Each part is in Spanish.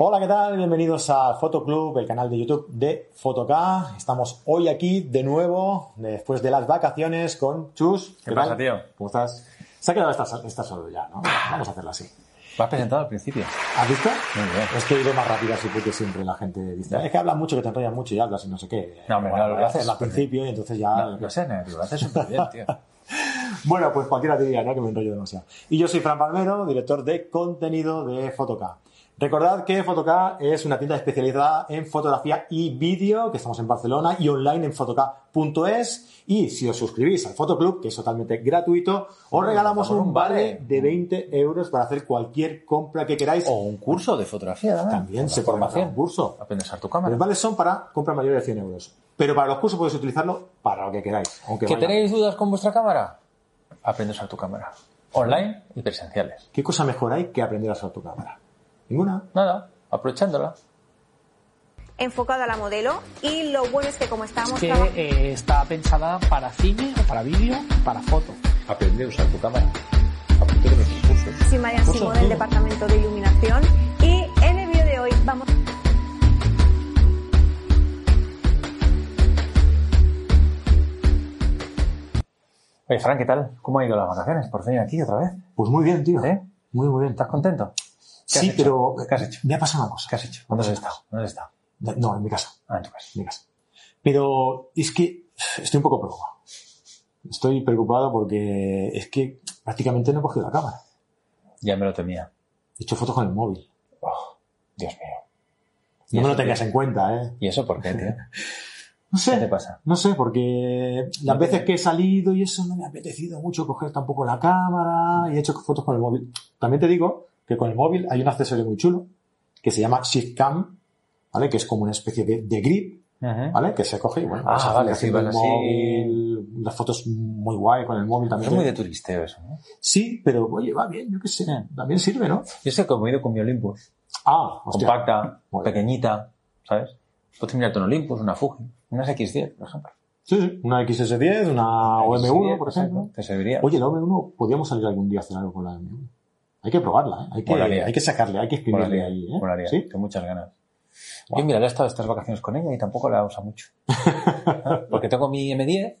Hola, ¿qué tal? Bienvenidos a Fotoclub, el canal de YouTube de Fotok. Estamos hoy aquí de nuevo, después de las vacaciones, con Chus. ¿Qué pasa, tío? ¿Cómo estás? Se ha quedado esta, esta solo ya, ¿no? Vamos a hacerlo así. Lo has presentado al principio. ¿Has visto? Muy bien. Es que he ido más rápido así porque siempre la gente dice, es que hablas mucho, que te enrollas mucho y hablas y no sé qué. No, hombre, Bueno, no, lo lo haces al principio y entonces ya... No, lo sé, lo haces súper bien, tío. Bueno, pues cualquiera diría, ¿no? Que me enrollo demasiado. Y yo soy Fran Palmero, director de contenido de Fotok. Recordad que Fotok es una tienda especializada en fotografía y vídeo, que estamos en Barcelona y online en fotok.es. Y si os suscribís al Fotoclub, que es totalmente gratuito, os regalamos por un vale vale. de 20 euros para hacer cualquier compra que queráis. O un curso de fotografía, ¿no? También se formación. un curso. Aprendes a tu Los cámara. vales son para compra mayor de 100 euros. Pero para los cursos podéis utilizarlo para lo que queráis. Aunque ¿Que vaya- tenéis dudas con vuestra cámara? Aprendes a tu cámara. Online y presenciales. ¿Qué cosa mejor hay que aprender a usar tu cámara? Ninguna. Nada, aprovechándola. enfocada a la modelo y lo bueno es que como estábamos que trabajando eh, está pensada para cine, o para vídeo, para foto. Aprende a usar tu cámara. Apúntate con nuestros cursos. sin Marian Curso, Simón del departamento de iluminación y en el vídeo de hoy vamos Oye, Fran, ¿qué tal? ¿Cómo ha ido las vacaciones? Por fin aquí otra vez. Pues muy bien, tío. ¿Eh? Muy, muy bien. ¿Estás contento? ¿Qué has Sí, pero ¿Qué has hecho? me ha pasado una cosa. ¿Qué has hecho? ¿Dónde has estado? ¿Dónde has estado? No, en mi casa. Ah, en tu casa. En mi casa. Pero es que estoy un poco preocupado. Estoy preocupado porque es que prácticamente no he cogido la cámara. Ya me lo temía. He hecho fotos con el móvil. Oh, Dios mío. No me lo tengas en cuenta, ¿eh? ¿Y eso por qué, tío? No sé. ¿Qué te pasa? No sé, porque las veces que he salido y eso no me ha apetecido mucho coger tampoco la cámara y he hecho fotos con el móvil. También te digo que con el móvil hay un accesorio muy chulo que se llama Shift Cam, ¿vale? Que es como una especie de, de grip. ¿vale? Que se coge y bueno, Ah, vas vale, sí, el vas así. móvil, las fotos muy guay con el móvil también. Es muy de turisteo eso, ¿no? Sí, pero oye, va bien, yo qué sé, también sirve, ¿no? Yo sé que he ido con mi Olympus. Ah, hostia. compacta, pequeñita, ¿sabes? Puedes mirarte un Olympus, una Fuji, unas X10, por ejemplo. Sí, sí, una XS10, una OM1, por ejemplo. Te serviría. Oye, la OM1, podríamos salir algún día a hacer algo con la OM1. Hay que probarla, ¿eh? Hay que, Molaría. hay que sacarle, hay que Molaría, ahí, ¿eh? molaría, ¿Sí? tengo muchas ganas. Yo, mira, he estado estas vacaciones con ella y tampoco la usa mucho. Porque tengo mi M10,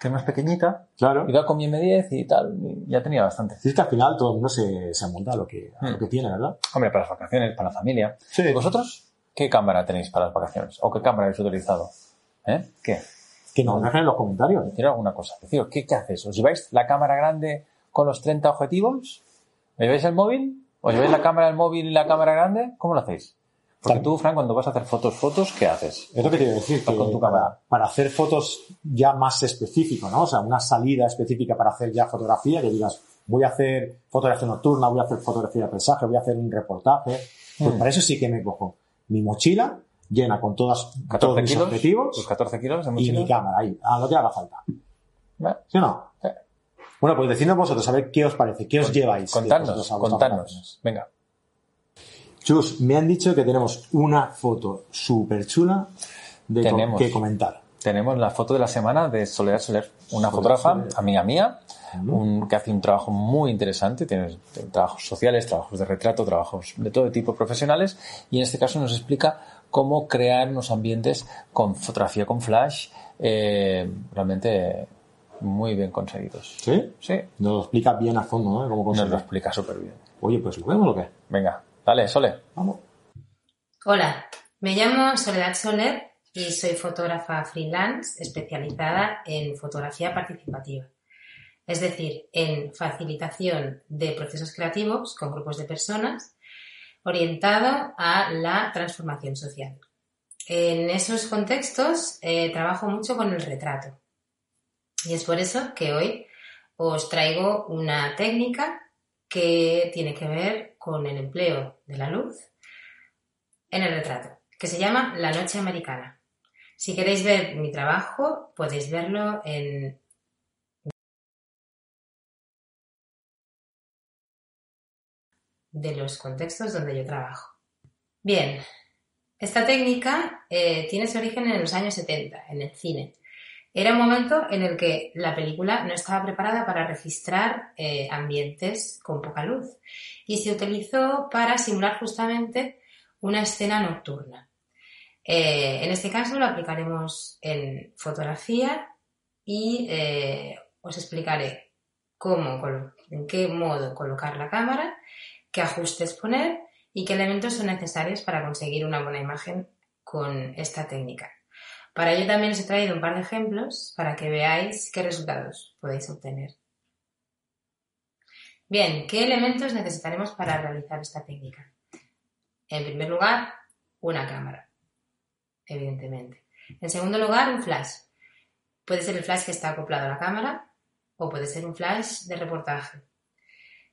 que es más pequeñita, Claro. iba con mi M10 y tal, y ya tenía bastante. Sí, es que al final todo el mundo se, se amonta a lo que, a lo Hmm. que tiene, ¿verdad? Hombre, para las vacaciones, para la familia. Sí. ¿Y vosotros qué cámara tenéis para las vacaciones? ¿O qué cámara habéis utilizado? ¿Eh? ¿Qué? Que nos dejen en los comentarios. decir alguna cosa. Deciros, ¿qué, ¿qué haces? ¿Os lleváis la cámara grande con los 30 objetivos? ¿Os lleváis el móvil? ¿Os lleváis la cámara del móvil y la cámara grande? ¿Cómo lo hacéis? Porque tú, Frank, cuando vas a hacer fotos, fotos, ¿qué haces? Es lo que te iba a decir, que Con tu cámara. para hacer fotos ya más específico, ¿no? O sea, una salida específica para hacer ya fotografía, que digas, voy a hacer fotografía nocturna, voy a hacer fotografía de paisaje, voy a hacer un reportaje. Pues Hmm. para eso sí que me cojo mi mochila llena con todas, 14 todos mis kilos. objetivos Tus 14 kilos de y mochila. mi cámara ahí, a lo que haga falta. ¿Sí o no? Bueno, pues decidnos vosotros, a ver qué os parece, qué os lleváis. Contadnos, contadnos. Venga. Chus, me han dicho que tenemos una foto súper chula de Tenemos. que comentar. Tenemos la foto de la semana de Soledad Soler, una Soledad fotógrafa, Soler. amiga mía, un- que hace un trabajo muy interesante, tiene trabajos sociales, trabajos de retrato, trabajos de todo tipo profesionales, y en este caso nos explica cómo crear unos ambientes con fotografía con flash, eh, realmente muy bien conseguidos. ¿Sí? Sí, Nos lo explica bien a fondo, ¿no? Cómo nos lo explica súper bien. Oye, pues lo vemos o qué? Venga, dale, Sole. Vamos. Hola, me llamo Soledad Soler y soy fotógrafa freelance especializada en fotografía participativa, es decir, en facilitación de procesos creativos con grupos de personas orientado a la transformación social. En esos contextos eh, trabajo mucho con el retrato y es por eso que hoy os traigo una técnica que tiene que ver con el empleo de la luz en el retrato, que se llama La Noche Americana. Si queréis ver mi trabajo, podéis verlo en de los contextos donde yo trabajo. Bien, esta técnica eh, tiene su origen en los años 70, en el cine. Era un momento en el que la película no estaba preparada para registrar eh, ambientes con poca luz y se utilizó para simular justamente una escena nocturna. Eh, en este caso lo aplicaremos en fotografía y eh, os explicaré cómo, en qué modo colocar la cámara, qué ajustes poner y qué elementos son necesarios para conseguir una buena imagen con esta técnica. Para ello también os he traído un par de ejemplos para que veáis qué resultados podéis obtener. Bien, ¿qué elementos necesitaremos para realizar esta técnica? En primer lugar, una cámara, evidentemente. En segundo lugar, un flash. Puede ser el flash que está acoplado a la cámara o puede ser un flash de reportaje.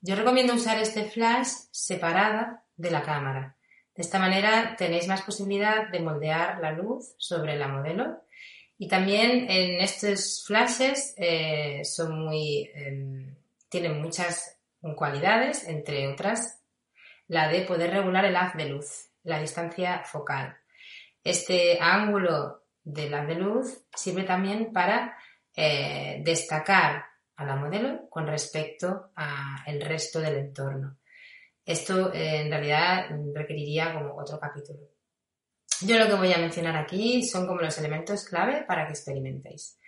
Yo recomiendo usar este flash separada de la cámara. De esta manera tenéis más posibilidad de moldear la luz sobre la modelo y también en estos flashes eh, son muy, em, tienen muchas cualidades, entre otras la de poder regular el haz de luz, la distancia focal. Este ángulo del haz de luz sirve también para eh, destacar a la modelo con respecto al resto del entorno. Esto eh, en realidad requeriría como otro capítulo. Yo lo que voy a mencionar aquí son como los elementos clave para que experimentéis.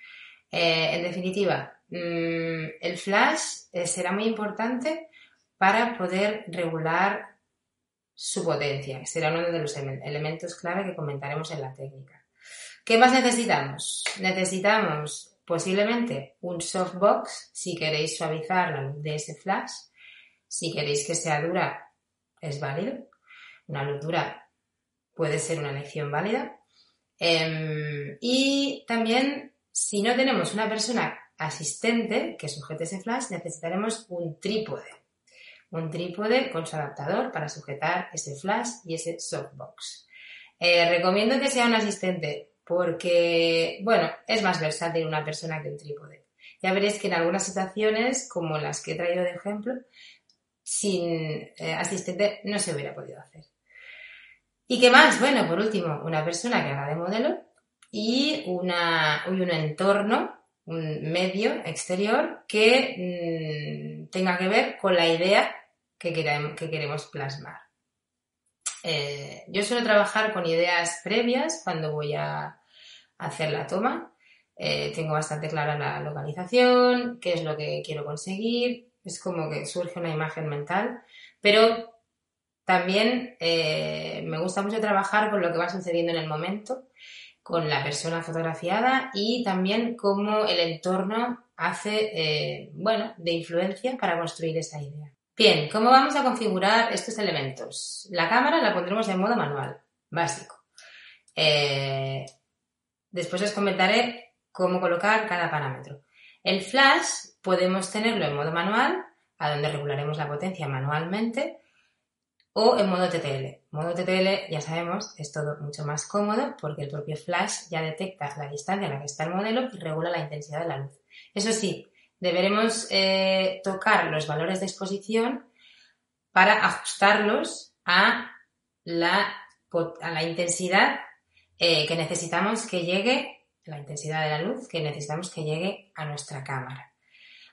Eh, en definitiva, mm, el flash eh, será muy importante para poder regular su potencia. Será uno de los elementos clave que comentaremos en la técnica. ¿Qué más necesitamos? Necesitamos posiblemente un softbox si queréis suavizar la luz de ese flash. Si queréis que sea dura, es válido. Una luz dura puede ser una elección válida. Em, y también, si no tenemos una persona asistente que sujete ese flash, necesitaremos un trípode. Un trípode con su adaptador para sujetar ese flash y ese softbox. Eh, recomiendo que sea un asistente porque, bueno, es más versátil una persona que un trípode. Ya veréis que en algunas situaciones, como las que he traído de ejemplo, sin eh, asistente no se hubiera podido hacer. ¿Y qué más? Bueno, por último, una persona que haga de modelo y, una, un entorno, un medio exterior que mm, tenga que ver con la idea que, que queremos plasmar. Eh, yo suelo trabajar con ideas previas cuando voy a hacer la toma. Eh, tengo bastante clara la localización, qué es lo que quiero conseguir. Es como que surge una imagen mental. Pero también eh, me gusta mucho trabajar con lo que va sucediendo en el momento, con la persona fotografiada y también cómo el entorno hace, bueno, de influencia para construir esa idea. Bien, ¿cómo vamos a configurar estos elementos? La cámara la pondremos en modo manual, básico. Eh, después os comentaré cómo colocar cada parámetro. El flash podemos tenerlo en modo manual, a donde regularemos la potencia manualmente, o en modo TTL. Modo TTL, ya sabemos, es todo mucho más cómodo porque el propio flash ya detecta la distancia en la que está el modelo y regula la intensidad de la luz. Eso sí, deberemos eh, tocar los valores de exposición para ajustarlos a la, intensidad eh, que necesitamos que llegue, la intensidad de la luz que necesitamos que llegue a nuestra cámara.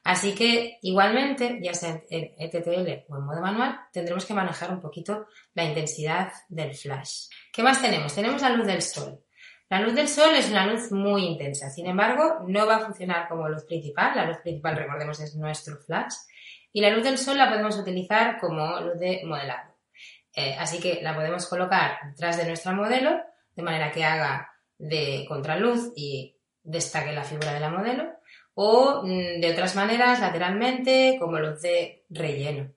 Así que igualmente, ya sea en ETTL o en modo manual, tendremos que manejar un poquito la intensidad del flash. ¿Qué más tenemos? Tenemos la luz del sol. La luz del sol es una luz muy intensa, sin embargo, no va a funcionar como luz principal. La luz principal, recordemos, es nuestro flash. Y la luz del sol la podemos utilizar como luz de modelado. Eh, así que la podemos colocar detrás de nuestra modelo, de manera que haga de contraluz y destaque la figura de la modelo. O mm, de otras maneras, lateralmente, como luz de relleno.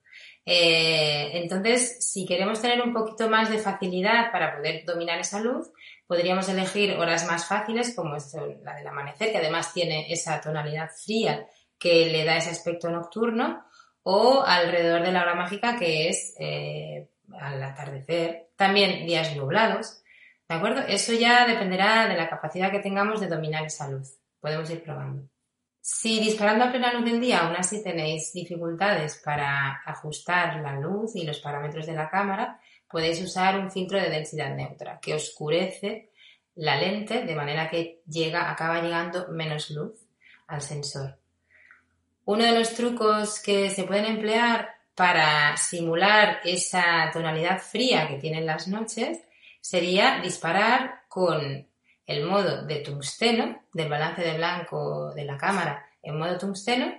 Eh, entonces, si queremos tener un poquito más de facilidad para poder dominar esa luz, podríamos elegir horas más fáciles, como la del amanecer, que además tiene esa tonalidad fría que le da ese aspecto nocturno, o alrededor de la hora mágica, que es eh, al atardecer. También días nublados, ¿de acuerdo? Eso ya dependerá de la capacidad que tengamos de dominar esa luz. Podemos ir probando. Si disparando a plena luz del día aún así tenéis dificultades para ajustar la luz y los parámetros de la cámara, podéis usar un filtro de densidad neutra que oscurece la lente de manera que llega, acaba llegando menos luz al sensor. Uno de los trucos que se pueden emplear para simular esa tonalidad fría que tienen las noches sería disparar con el modo de tungsteno, del balance de blanco de la cámara en modo tungsteno,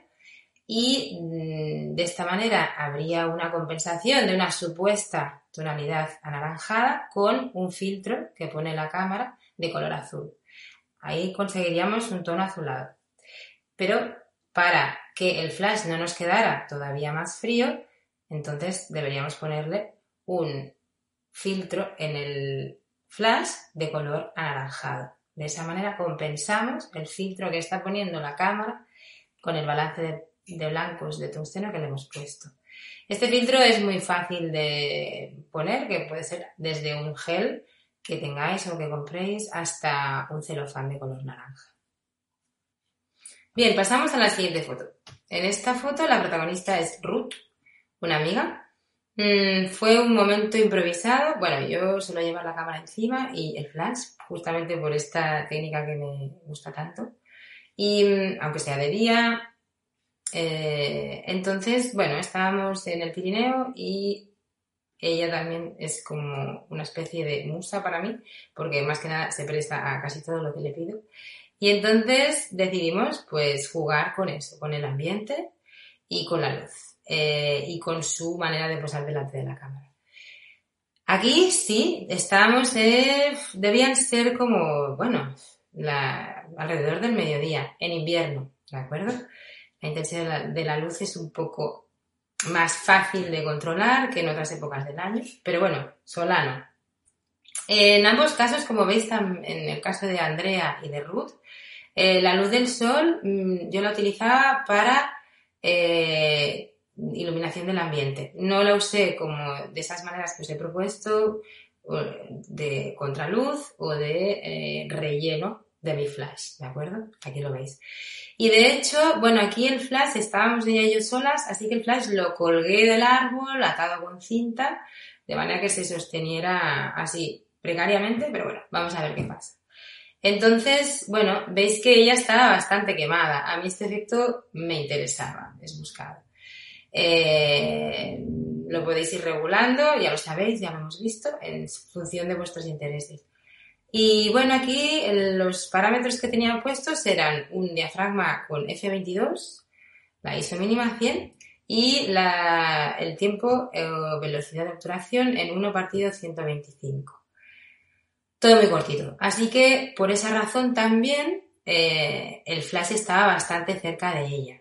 y mm, de esta manera habría una compensación de una supuesta tonalidad anaranjada con un filtro que pone la cámara de color azul. Ahí conseguiríamos un tono azulado. Pero para que el flash no nos quedara todavía más frío, entonces deberíamos ponerle un filtro en el flash de color anaranjado. De esa manera compensamos el filtro que está poniendo la cámara con el balance de, blancos de tungsteno que le hemos puesto. Este filtro es muy fácil de poner, que puede ser desde un gel que tengáis o que compréis hasta un celofán de color naranja. Bien, pasamos a la siguiente foto. En esta foto la protagonista es Ruth, una amiga. Mm, fue un momento improvisado. Bueno, yo suelo llevar la cámara encima y el flash, justamente por esta técnica que me gusta tanto. Y mm, aunque sea de día, eh, entonces, bueno, estábamos en el Pirineo y ella también es como una especie de musa para mí, porque más que nada se presta a casi todo lo que le pido. Y entonces decidimos pues jugar con eso, con el ambiente y con la luz eh, y con su manera de posar delante de la cámara. Aquí sí, estábamos, debían ser como, bueno, alrededor del mediodía, en invierno, ¿de acuerdo? La intensidad de la luz es un poco más fácil de controlar que en otras épocas del año, pero bueno, solano. En ambos casos, como veis en el caso de Andrea y de Ruth, eh, la luz del sol mm, yo la utilizaba para eh, iluminación del ambiente. No la usé como de esas maneras que os he propuesto, de contraluz o de eh, relleno de mi flash, ¿de acuerdo? Aquí lo veis. Y de hecho, bueno, aquí el flash estábamos de ellos solas, así que el flash lo colgué del árbol, atado con cinta, de manera que se sosteniera así precariamente, pero bueno, vamos a ver qué pasa. Entonces, bueno, veis que ella estaba bastante quemada. A mí este efecto me interesaba, es buscado. Eh, lo podéis ir regulando, ya lo sabéis, ya lo hemos visto, en función de vuestros intereses. Y bueno, aquí los parámetros que tenía puestos eran un diafragma con F22, la ISO mínima 100 y el tiempo o velocidad de obturación en 1 partido 125 todo muy cortito. Así que por esa razón también eh, el flash estaba bastante cerca de ella.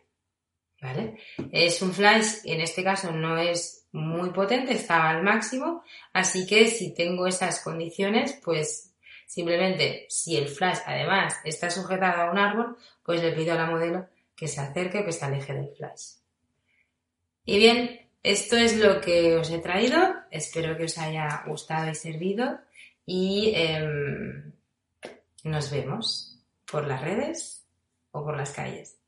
Es un flash, en este caso no es muy potente, estaba al máximo, así que si tengo esas condiciones, pues simplemente si el flash además está sujetado a un árbol, pues le pido a la modelo que se acerque o que se aleje del flash. Y bien, esto es lo que os he traído, espero que os haya gustado y servido y em, nos vemos por las redes o por las calles.